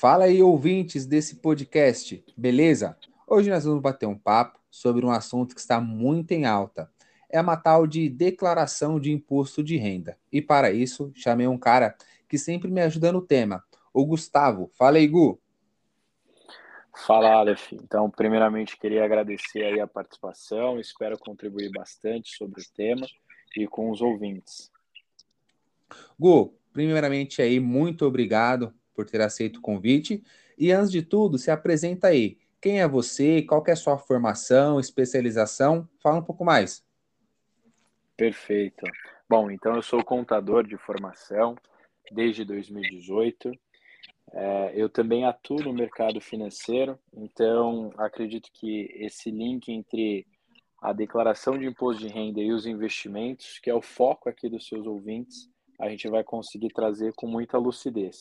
Fala aí, ouvintes desse podcast, beleza? Hoje nós vamos bater um papo sobre um assunto que está muito em alta. É uma tal de declaração de imposto de renda. E para isso, chamei um cara que sempre me ajuda no tema, o Gustavo. Fala aí, Gu. Fala, Aleph. Então, primeiramente, queria agradecer aí a participação, espero contribuir bastante sobre o tema e com os ouvintes. Gu, primeiramente aí, muito obrigado por ter aceito o convite. E antes de tudo, se apresenta aí. Quem é você? Qual é a sua formação, especialização? Fala um pouco mais. Perfeito. Bom, então eu sou contador de formação desde 2018. É, eu também atuo no mercado financeiro, então acredito que esse link entre a declaração de imposto de renda e os investimentos, que é o foco aqui dos seus ouvintes, a gente vai conseguir trazer com muita lucidez.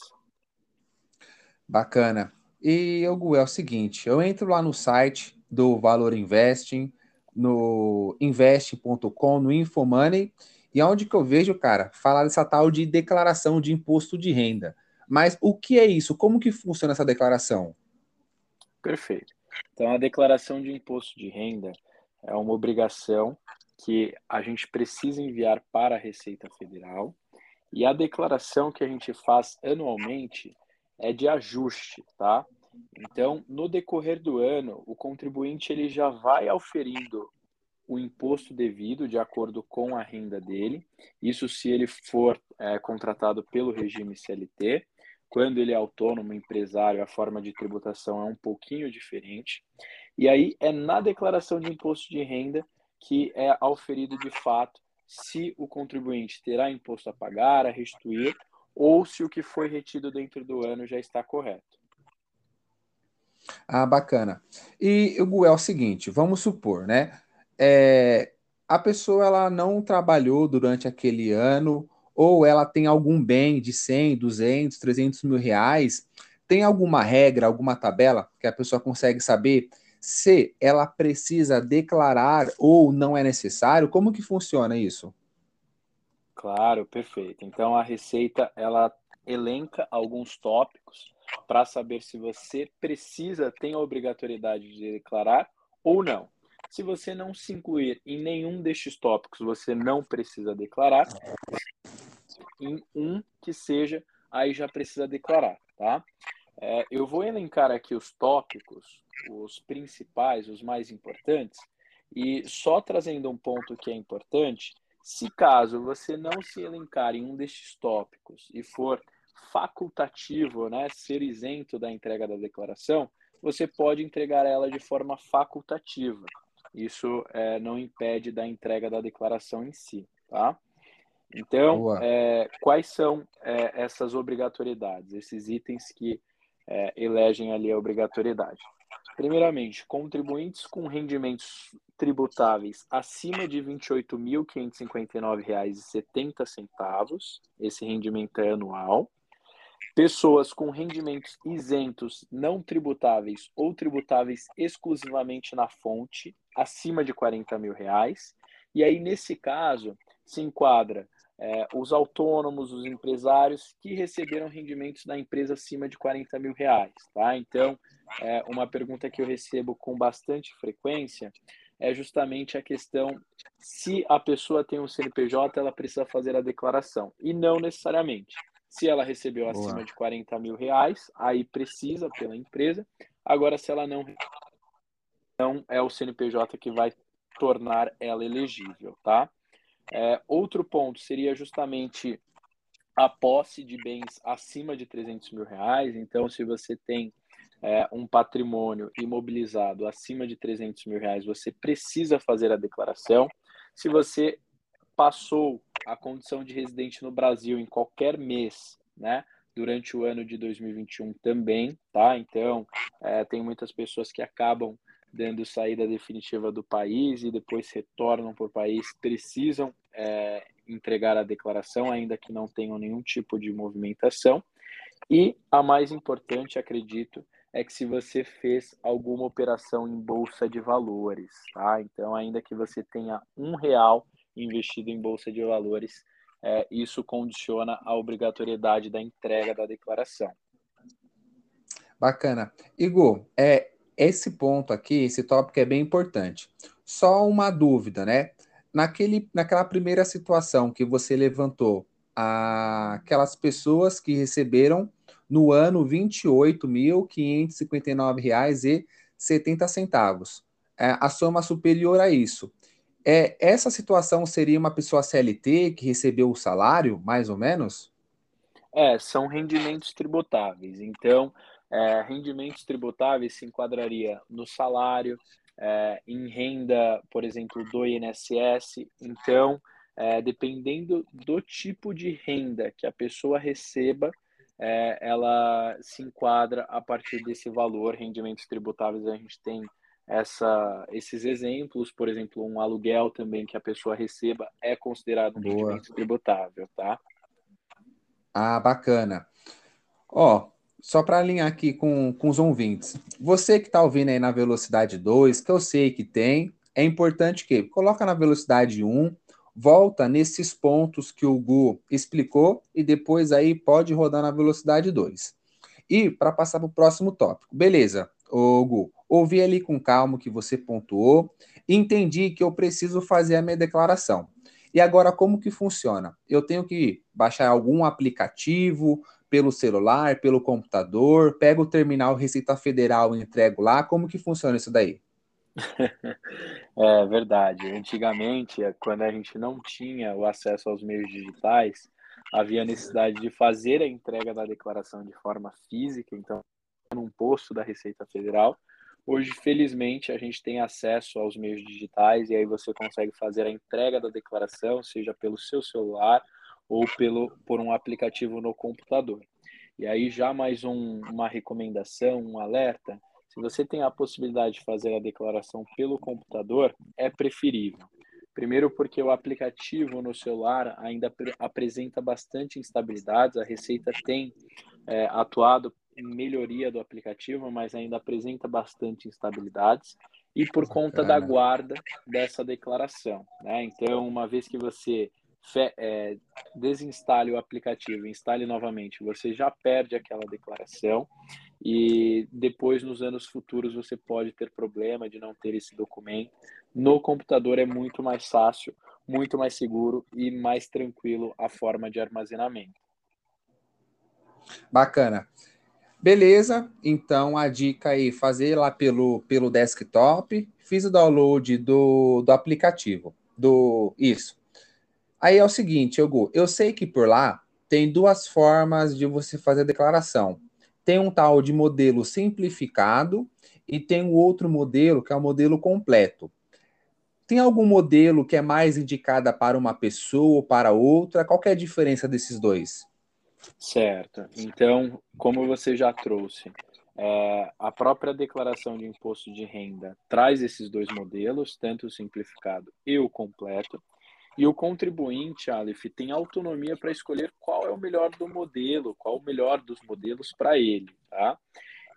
Bacana. E, Hugo, é o seguinte, eu entro lá no site do Valor Investing, no invest.com, no Infomoney, e onde que eu vejo, cara, falar dessa tal de declaração de imposto de renda. Mas o que é isso? Como que funciona essa declaração? Perfeito. Então, a declaração de imposto de renda é uma obrigação que a gente precisa enviar para a Receita Federal e a declaração que a gente faz anualmente é de ajuste, tá? Então, no decorrer do ano, o contribuinte ele já vai auferindo o imposto devido de acordo com a renda dele. Isso se ele for é, contratado pelo regime CLT. Quando ele é autônomo, empresário, a forma de tributação é um pouquinho diferente. E aí é na declaração de imposto de renda que é auferido de fato se o contribuinte terá imposto a pagar, a restituir ou se o que foi retido dentro do ano já está correto. Ah, bacana. E o é o seguinte, vamos supor, né? É, a pessoa ela não trabalhou durante aquele ano, ou ela tem algum bem de 100, 200, 300 mil reais, tem alguma regra, alguma tabela que a pessoa consegue saber se ela precisa declarar ou não é necessário? Como que funciona isso? Claro, perfeito. Então a receita ela elenca alguns tópicos para saber se você precisa, tem a obrigatoriedade de declarar ou não. Se você não se incluir em nenhum destes tópicos, você não precisa declarar. Em um que seja, aí já precisa declarar, tá? É, eu vou elencar aqui os tópicos, os principais, os mais importantes, e só trazendo um ponto que é importante, se caso você não se elencar em um destes tópicos e for facultativo, né, ser isento da entrega da declaração, você pode entregar ela de forma facultativa. Isso é, não impede da entrega da declaração em si, tá? Então, é, quais são é, essas obrigatoriedades, esses itens que é, elegem ali a obrigatoriedade? Primeiramente, contribuintes com rendimentos tributáveis acima de R$ 28.559,70, esse rendimento é anual. Pessoas com rendimentos isentos não tributáveis ou tributáveis exclusivamente na fonte, acima de 40 mil reais. E aí, nesse caso, se enquadra é, os autônomos, os empresários que receberam rendimentos da empresa acima de 40 mil reais. Tá? Então, é, uma pergunta que eu recebo com bastante frequência é justamente a questão se a pessoa tem um CNPJ, ela precisa fazer a declaração. E não necessariamente. Se ela recebeu Boa. acima de 40 mil reais, aí precisa pela empresa. Agora, se ela não então é o CNPJ que vai tornar ela elegível, tá? É, outro ponto seria justamente a posse de bens acima de 300 mil reais. Então, se você tem é, um patrimônio imobilizado acima de 300 mil reais, você precisa fazer a declaração. Se você passou a condição de residente no Brasil em qualquer mês, né, durante o ano de 2021 também, tá? Então, é, tem muitas pessoas que acabam dando saída definitiva do país e depois retornam para o país, precisam é, entregar a declaração, ainda que não tenham nenhum tipo de movimentação. E a mais importante, acredito, é que se você fez alguma operação em bolsa de valores, tá? Então, ainda que você tenha um real investido em bolsa de valores, é, isso condiciona a obrigatoriedade da entrega da declaração. Bacana. Igor, é, esse ponto aqui, esse tópico é bem importante. Só uma dúvida, né? Naquele, naquela primeira situação que você levantou, aquelas pessoas que receberam no ano R$ 28.559,70, é, a soma superior a isso. É, essa situação seria uma pessoa CLT que recebeu o salário, mais ou menos? É, são rendimentos tributáveis. Então, é, rendimentos tributáveis se enquadraria no salário, é, em renda, por exemplo, do INSS. Então, é, dependendo do tipo de renda que a pessoa receba, é, ela se enquadra a partir desse valor. Rendimentos tributáveis, a gente tem essa, esses exemplos, por exemplo, um aluguel também que a pessoa receba é considerado um Boa. rendimento tributável, tá? Ah, bacana. Ó, só para alinhar aqui com, com os ouvintes, você que está ouvindo aí na velocidade 2, que eu sei que tem, é importante que coloca na velocidade 1, volta nesses pontos que o Gu explicou e depois aí pode rodar na velocidade 2. E para passar para o próximo tópico, beleza, ô Gu, ouvi ali com calma o que você pontuou, entendi que eu preciso fazer a minha declaração. E agora como que funciona? Eu tenho que baixar algum aplicativo, pelo celular, pelo computador, pego o terminal Receita Federal e entrego lá. Como que funciona isso daí? É verdade. Antigamente, quando a gente não tinha o acesso aos meios digitais, havia necessidade de fazer a entrega da declaração de forma física, então num posto da Receita Federal. Hoje, felizmente, a gente tem acesso aos meios digitais e aí você consegue fazer a entrega da declaração, seja pelo seu celular ou pelo, por um aplicativo no computador. E aí já mais um, uma recomendação, um alerta, se você tem a possibilidade de fazer a declaração pelo computador, é preferível. Primeiro porque o aplicativo no celular ainda apresenta bastante instabilidades, a Receita tem é, atuado em melhoria do aplicativo, mas ainda apresenta bastante instabilidades e por conta da guarda dessa declaração. Né? Então, uma vez que você é, desinstale o aplicativo instale novamente, você já perde aquela declaração e depois nos anos futuros você pode ter problema de não ter esse documento. No computador é muito mais fácil, muito mais seguro e mais tranquilo a forma de armazenamento. Bacana. Beleza, então a dica aí, fazer lá pelo, pelo desktop, fiz o download do, do aplicativo, do isso, Aí é o seguinte, Hugo, eu sei que por lá tem duas formas de você fazer a declaração. Tem um tal de modelo simplificado e tem o outro modelo que é o modelo completo. Tem algum modelo que é mais indicada para uma pessoa ou para outra? Qual é a diferença desses dois? Certo. Então, como você já trouxe, é, a própria declaração de imposto de renda traz esses dois modelos, tanto o simplificado e o completo. E o contribuinte, Aleph, tem autonomia para escolher qual é o melhor do modelo, qual o melhor dos modelos para ele, tá?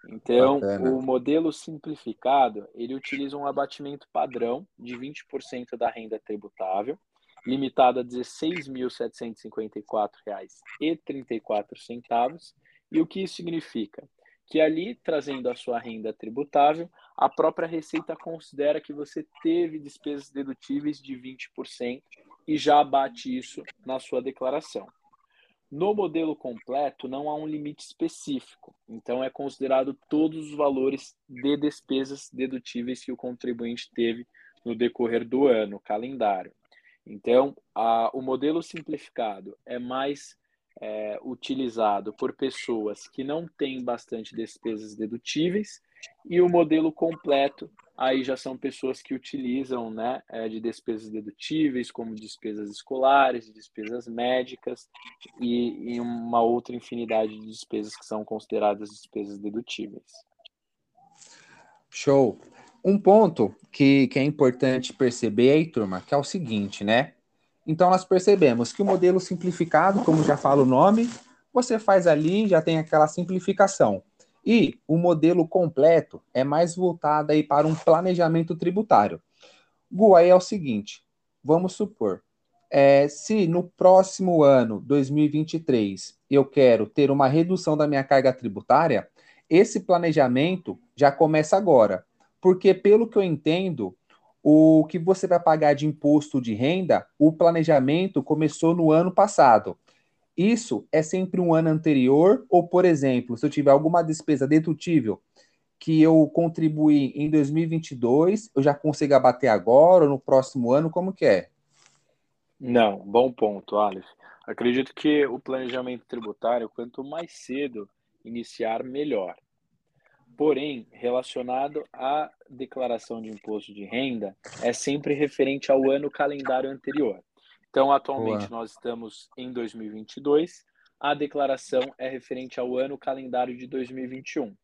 Então, Bacana. o modelo simplificado, ele utiliza um abatimento padrão de 20% da renda tributável, limitado a R$ 16.754,34. E o que isso significa? Que ali, trazendo a sua renda tributável, a própria Receita considera que você teve despesas dedutíveis de 20% e já abate isso na sua declaração. No modelo completo, não há um limite específico, então é considerado todos os valores de despesas dedutíveis que o contribuinte teve no decorrer do ano, calendário. Então, a, o modelo simplificado é mais é, utilizado por pessoas que não têm bastante despesas dedutíveis e o modelo completo aí já são pessoas que utilizam né, é, de despesas dedutíveis, como despesas escolares, despesas médicas e, e, uma outra infinidade de despesas que são consideradas despesas dedutíveis. Show. Um ponto que, que é importante perceber aí, turma, que é o seguinte, né? Então, nós percebemos que o modelo simplificado, como já fala o nome, você faz ali, já tem aquela simplificação. E o modelo completo é mais voltado aí para um planejamento tributário. Gu, aí é o seguinte, vamos supor, é, se no próximo ano, 2023, eu quero ter uma redução da minha carga tributária, esse planejamento já começa agora. Porque, pelo que eu entendo, o que você vai pagar de imposto de renda, o planejamento começou no ano passado. Isso é sempre um ano anterior, ou, por exemplo, se eu tiver alguma despesa dedutível que eu contribuí em 2022, eu já consigo abater agora ou no próximo ano, como que é? Não, bom ponto, Aleph. Acredito que o planejamento tributário, quanto mais cedo iniciar, melhor. Porém, relacionado à declaração de imposto de renda, é sempre referente ao ano calendário anterior. Então, atualmente Boa. nós estamos em 2022, a declaração é referente ao ano calendário de 2021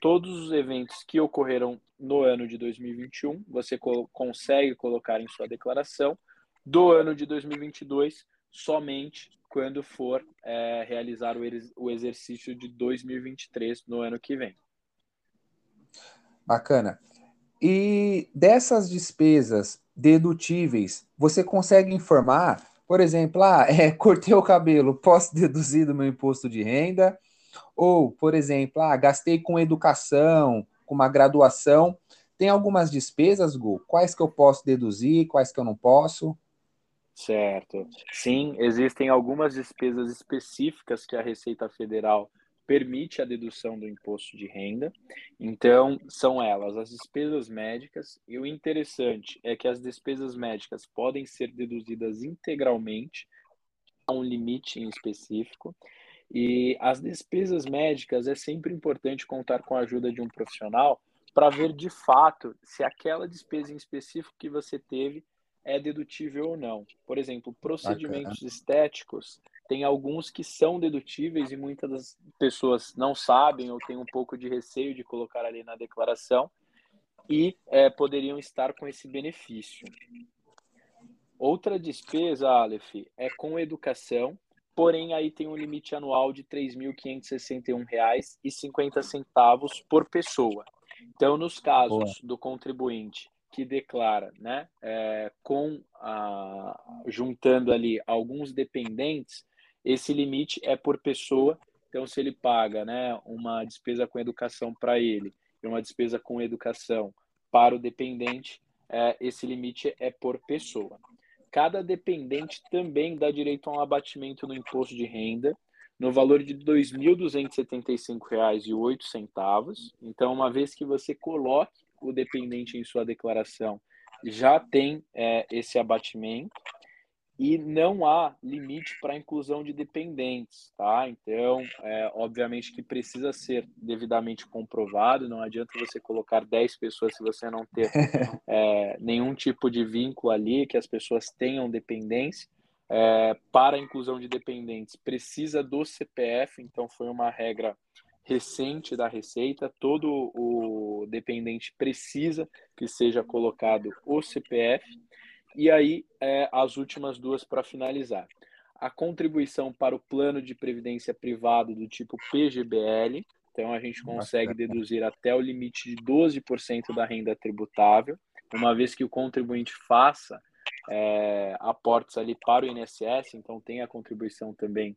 todos os eventos que ocorreram no ano de 2021, você co consegue colocar em sua declaração do ano de 2022 somente quando for é, realizar o, o exercício de 2023 no ano que vem. Bacana. E dessas despesas dedutíveis, você consegue informar, por exemplo, ah, é, cortei o cabelo, posso deduzir do meu imposto de renda? Ou, por exemplo, ah, gastei com educação, com uma graduação. Tem algumas despesas, Gu? Quais que eu posso deduzir, quais que eu não posso? Certo. Sim, existem algumas despesas específicas que a Receita Federal permite a dedução do imposto de renda. Então, são elas as despesas médicas, e o interessante é que as despesas médicas podem ser deduzidas integralmente, a um limite em específico, e as despesas médicas é sempre importante contar com a ajuda de um profissional para ver de fato se aquela despesa em específico que você teve é dedutível ou não. Por exemplo, procedimentos Bacana. estéticos, tem alguns que são dedutíveis e muitas das pessoas não sabem ou têm um pouco de receio de colocar ali na declaração e é, poderiam estar com esse benefício. Outra despesa, Aleph, é com educação, porém aí tem um limite anual de R$ 3.561,50 por pessoa. Então, nos casos Boa. do contribuinte que declara, né, é, com a, juntando ali alguns dependentes, esse limite é por pessoa. Então, se ele paga, né, uma despesa com educação para ele e uma despesa com educação para o dependente, é, esse limite é por pessoa. Cada dependente também dá direito a um abatimento no imposto de renda no valor de R$ 2.275,08. Então, uma vez que você coloque o dependente em sua declaração, já tem é, esse abatimento e não há limite para a inclusão de dependentes, tá? Então, é, obviamente que precisa ser devidamente comprovado, não adianta você colocar 10 pessoas se você não ter é, nenhum tipo de vínculo ali, que as pessoas tenham dependência. É, para a inclusão de dependentes, precisa do CPF, então foi uma regra recente da Receita, todo o dependente precisa que seja colocado o CPF, e aí, é, as últimas duas para finalizar. A contribuição para o plano de previdência privado do tipo PGBL, então a gente consegue deduzir até o limite de 12% da renda tributável, uma vez que o contribuinte faça é, aportes ali para o INSS, então tem a contribuição também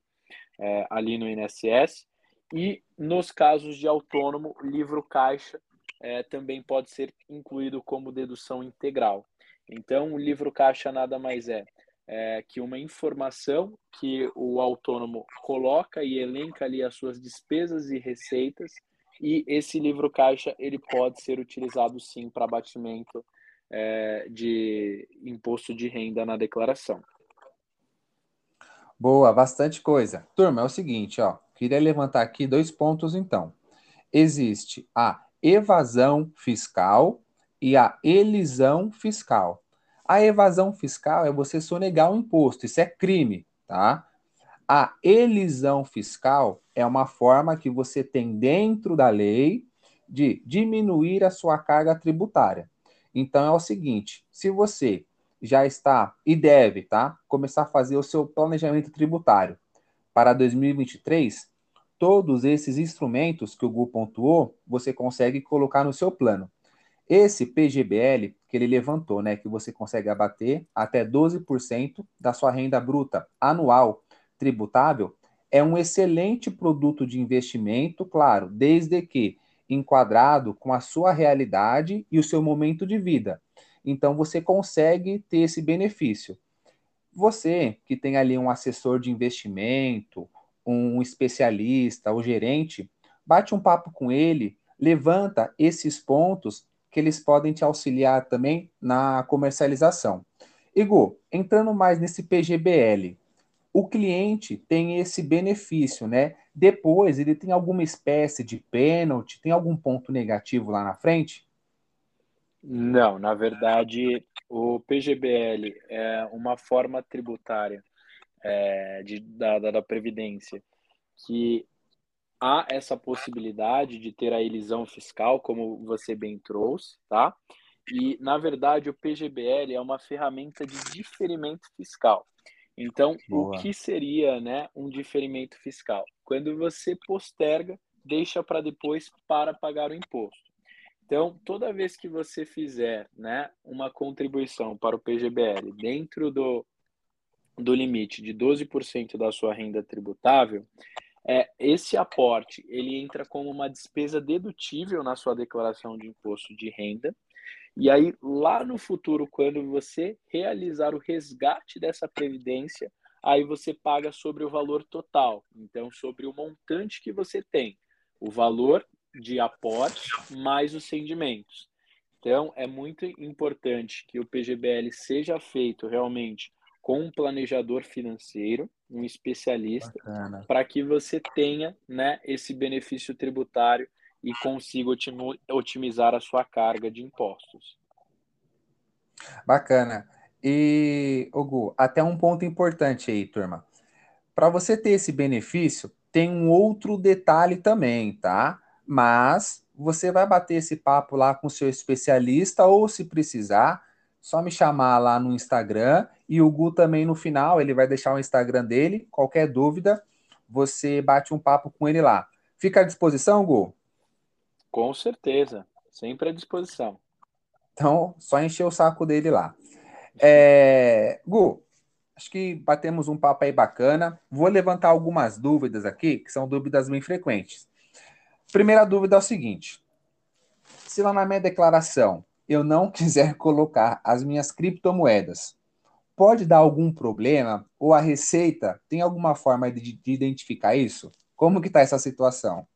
é, ali no INSS. E nos casos de autônomo, livro caixa é, também pode ser incluído como dedução integral. Então, o livro caixa nada mais é, é que uma informação que o autônomo coloca e elenca ali as suas despesas e receitas, e esse livro caixa ele pode ser utilizado sim para abatimento é, de imposto de renda na declaração. Boa, bastante coisa. Turma, é o seguinte, ó, queria levantar aqui dois pontos então. Existe a evasão fiscal e a elisão fiscal. A evasão fiscal é você sonegar o imposto, isso é crime, tá? A elisão fiscal é uma forma que você tem dentro da lei de diminuir a sua carga tributária. Então é o seguinte, se você já está e deve, tá, começar a fazer o seu planejamento tributário para 2023, todos esses instrumentos que o Gu pontuou, você consegue colocar no seu plano. Esse PGBL que ele levantou, né, que você consegue abater até 12% da sua renda bruta anual tributável, é um excelente produto de investimento, claro, desde que enquadrado com a sua realidade e o seu momento de vida. Então você consegue ter esse benefício. Você que tem ali um assessor de investimento, um especialista ou gerente, bate um papo com ele, levanta esses pontos que eles podem te auxiliar também na comercialização. Igor, entrando mais nesse PGBL, o cliente tem esse benefício, né? Depois ele tem alguma espécie de pênalti, tem algum ponto negativo lá na frente? Não, na verdade, o PGBL é uma forma tributária é, de, da, da Previdência que há essa possibilidade de ter a elisão fiscal, como você bem trouxe, tá? E, na verdade, o PGBL é uma ferramenta de diferimento fiscal. Então, Boa. o que seria né, um diferimento fiscal? Quando você posterga, deixa para depois para pagar o imposto. Então, toda vez que você fizer né, uma contribuição para o PGBL dentro do, do limite de 12% da sua renda tributável, é, esse aporte ele entra como uma despesa dedutível na sua declaração de imposto de renda. E aí, lá no futuro, quando você realizar o resgate dessa previdência, aí você paga sobre o valor total. Então, sobre o montante que você tem, o valor de aporte mais os rendimentos. Então, é muito importante que o PGBL seja feito realmente com um planejador financeiro, um especialista, para que você tenha né, esse benefício tributário e consiga otimizar a sua carga de impostos. Bacana. E, Ogu, até um ponto importante aí, turma. Para você ter esse benefício, tem um outro detalhe também, tá? Mas você vai bater esse papo lá com o seu especialista ou, se precisar, só me chamar lá no Instagram e o Gu também no final, ele vai deixar o Instagram dele. Qualquer dúvida, você bate um papo com ele lá. Fica à disposição, Gu? Com certeza, sempre à disposição. Então, só encher o saco dele lá. É... Gu, acho que batemos um papo aí bacana. Vou levantar algumas dúvidas aqui, que são dúvidas bem frequentes. Primeira dúvida é o seguinte: se lá na minha declaração eu não quiser colocar as minhas criptomoedas, pode dar algum problema? Ou a Receita tem alguma forma de, de identificar isso? Como que está essa situação?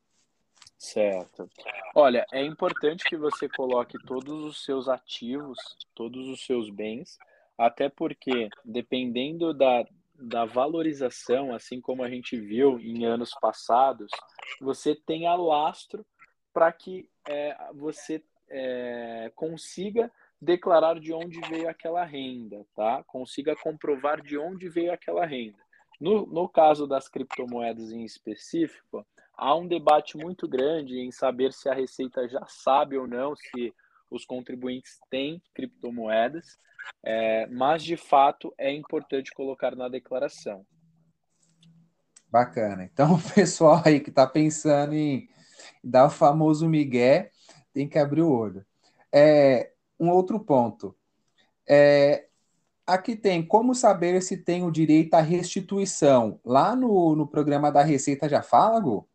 Certo. Olha, é importante que você coloque todos os seus ativos, todos os seus bens, até porque, dependendo da, da valorização, assim como a gente viu em anos passados, você tem alastro para que é, você é, consiga declarar de onde veio aquela renda, tá? Consiga comprovar de onde veio aquela renda. No, no caso das criptomoedas em específico, há um debate muito grande em saber se a Receita já sabe ou não se os contribuintes têm criptomoedas, é, mas de fato é importante colocar na declaração. Bacana. Então, o pessoal aí que está pensando em dar o famoso migué, tem que abrir o olho. É, um outro ponto. É, aqui tem como saber se tem o direito à restituição. Lá no, no programa da Receita já fala, Gu?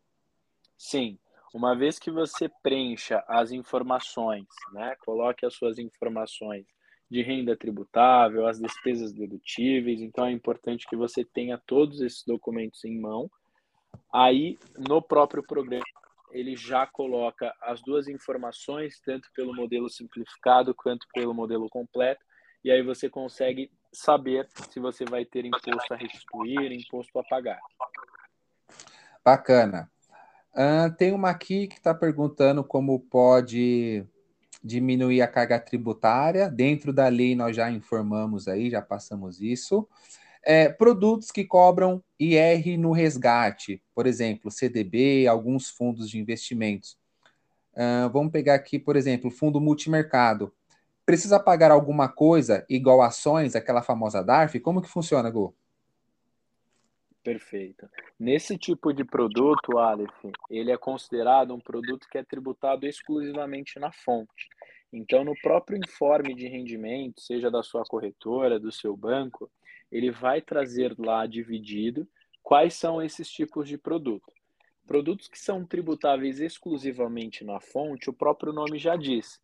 Sim. Uma vez que você preencha as informações, né, coloque as suas informações de renda tributável, as despesas dedutíveis, então é importante que você tenha todos esses documentos em mão. Aí, no próprio programa, ele já coloca as duas informações, tanto pelo modelo simplificado quanto pelo modelo completo, e aí você consegue saber se você vai ter imposto a restituir, imposto a pagar. Bacana. Uh, tem uma aqui que está perguntando como pode diminuir a carga tributária. Dentro da lei nós já informamos aí, já passamos isso. É, produtos que cobram IR no resgate, por exemplo, CDB, alguns fundos de investimentos. Uh, vamos pegar aqui, por exemplo, fundo multimercado. Precisa pagar alguma coisa igual ações, aquela famosa DARF? Como que funciona, Gu? Perfeito. Nesse tipo de produto, Aleph, ele é considerado um produto que é tributado exclusivamente na fonte. Então, no próprio informe de rendimento, seja da sua corretora, do seu banco, ele vai trazer lá dividido quais são esses tipos de produto? Produtos que são tributáveis exclusivamente na fonte, o próprio nome já diz.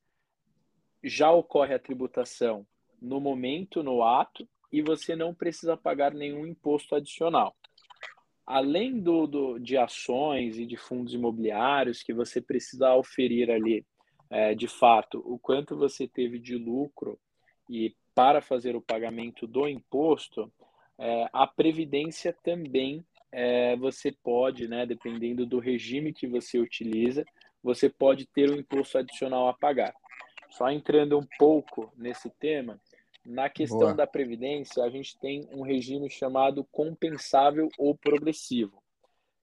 Já ocorre a tributação no momento, no ato, e você não precisa pagar nenhum imposto adicional. Além do, do de ações e de fundos imobiliários que você precisa oferir ali, é, de fato, o quanto você teve de lucro e para fazer o pagamento do imposto, é, a previdência também é, você pode, né, dependendo do regime que você utiliza, você pode ter um imposto adicional a pagar. Só entrando um pouco nesse tema, na questão Boa. da previdência, a gente tem um regime chamado compensável ou progressivo.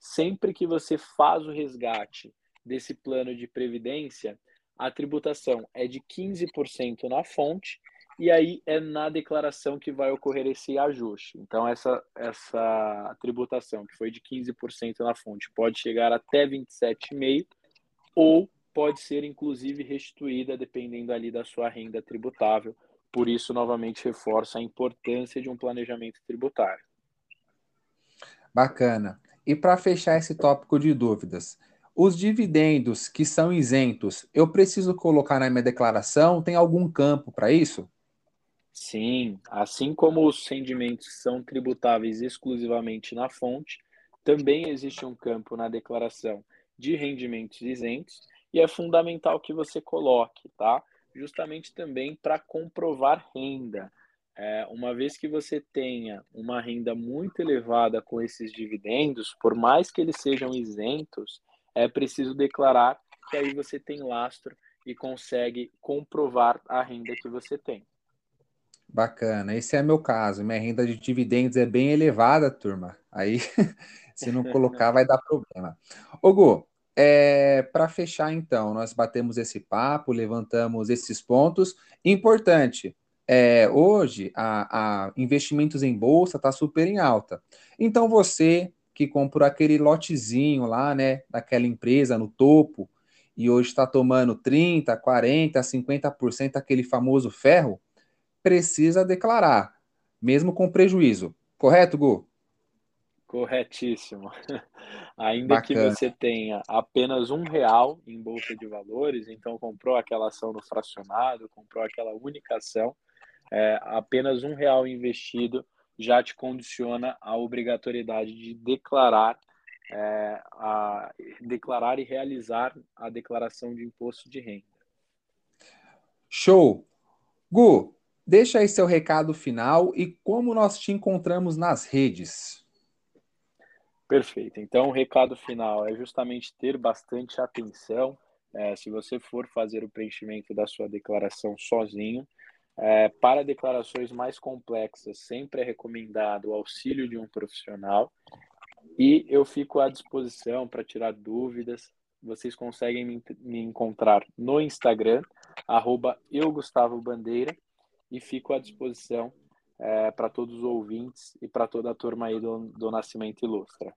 Sempre que você faz o resgate desse plano de previdência, a tributação é de 15% na fonte e aí é na declaração que vai ocorrer esse ajuste. Então, essa, essa tributação, que foi de 15% na fonte, pode chegar até 27,5% ou pode ser, inclusive, restituída dependendo ali da sua renda tributável. Por isso, novamente, reforça a importância de um planejamento tributário. Bacana. E para fechar esse tópico de dúvidas, os dividendos que são isentos, eu preciso colocar na minha declaração? Tem algum campo para isso? Sim, assim como os rendimentos são tributáveis exclusivamente na fonte, também existe um campo na declaração de rendimentos isentos e é fundamental que você coloque, tá? Justamente também para comprovar renda. É, uma vez que você tenha uma renda muito elevada com esses dividendos, por mais que eles sejam isentos, é preciso declarar que aí você tem lastro e consegue comprovar a renda que você tem. Bacana, esse é meu caso. Minha renda de dividendos é bem elevada, turma. Aí, se não colocar, vai dar problema. Ô, Gu, é, para fechar, então, nós batemos esse papo, levantamos esses pontos. Importante, é, hoje, a, a investimentos em bolsa está super em alta. Então, você que comprou aquele lotezinho lá, né, daquela empresa no topo, e hoje está tomando 30, 40, 50% aquele famoso ferro, precisa declarar, mesmo com prejuízo. Correto, Gu? Corretíssimo. Ainda Bacana. que você tenha apenas um real em bolsa de valores, então comprou aquela ação no fracionado, comprou aquela única ação, é, apenas um real investido já te condiciona a obrigatoriedade de declarar é, a, declarar e realizar a declaração de imposto de renda. Show! Gu, Deixa aí seu recado final e como nós te encontramos nas redes. Perfeito. Então, o recado final é justamente ter bastante atenção. É, se você for fazer o preenchimento da sua declaração sozinho, é, para declarações mais complexas, sempre é recomendado o auxílio de um profissional. E eu fico à disposição para tirar dúvidas. Vocês conseguem me, me encontrar no Instagram, arroba Bandeira e fico à disposição é, para todos os ouvintes e para toda a turma aí do, do Nascimento Ilustra.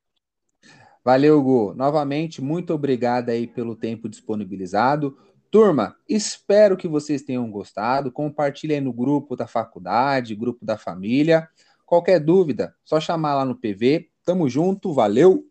Valeu, Gu. Novamente, muito obrigado aí pelo tempo disponibilizado. Turma, espero que vocês tenham gostado. Compartilhe aí no grupo da faculdade, grupo da família. Qualquer dúvida, só chamar lá no PV. Tamo junto, valeu!